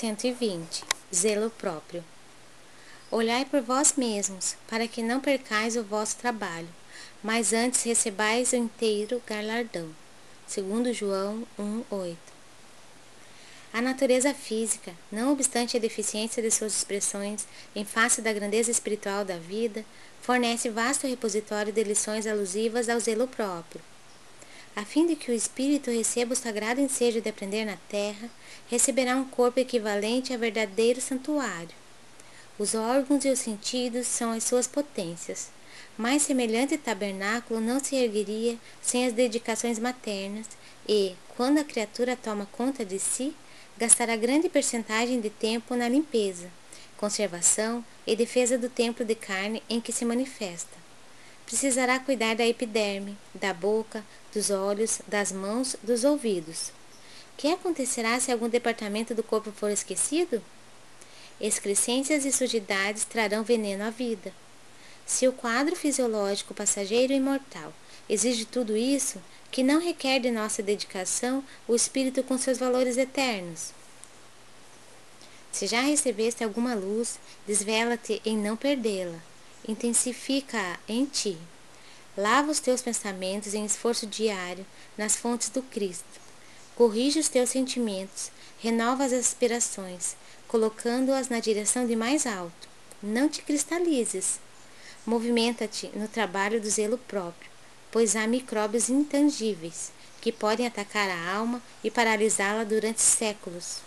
120 Zelo próprio Olhai por vós mesmos, para que não percais o vosso trabalho, mas antes recebais o inteiro galardão. Segundo João 1:8. A natureza física, não obstante a deficiência de suas expressões em face da grandeza espiritual da vida, fornece vasto repositório de lições alusivas ao zelo próprio a fim de que o espírito receba o sagrado ensejo de aprender na terra, receberá um corpo equivalente a verdadeiro santuário. Os órgãos e os sentidos são as suas potências. Mais semelhante tabernáculo não se ergueria sem as dedicações maternas, e, quando a criatura toma conta de si, gastará grande percentagem de tempo na limpeza, conservação e defesa do templo de carne em que se manifesta precisará cuidar da epiderme, da boca, dos olhos, das mãos, dos ouvidos. Que acontecerá se algum departamento do corpo for esquecido? Excrescências e sujidades trarão veneno à vida. Se o quadro fisiológico passageiro e mortal exige tudo isso, que não requer de nossa dedicação o espírito com seus valores eternos. Se já recebeste alguma luz, desvela-te em não perdê-la intensifica-a em ti. Lava os teus pensamentos em esforço diário nas fontes do Cristo. Corrige os teus sentimentos, renova as aspirações, colocando-as na direção de mais alto. Não te cristalizes. Movimenta-te no trabalho do zelo próprio, pois há micróbios intangíveis que podem atacar a alma e paralisá-la durante séculos.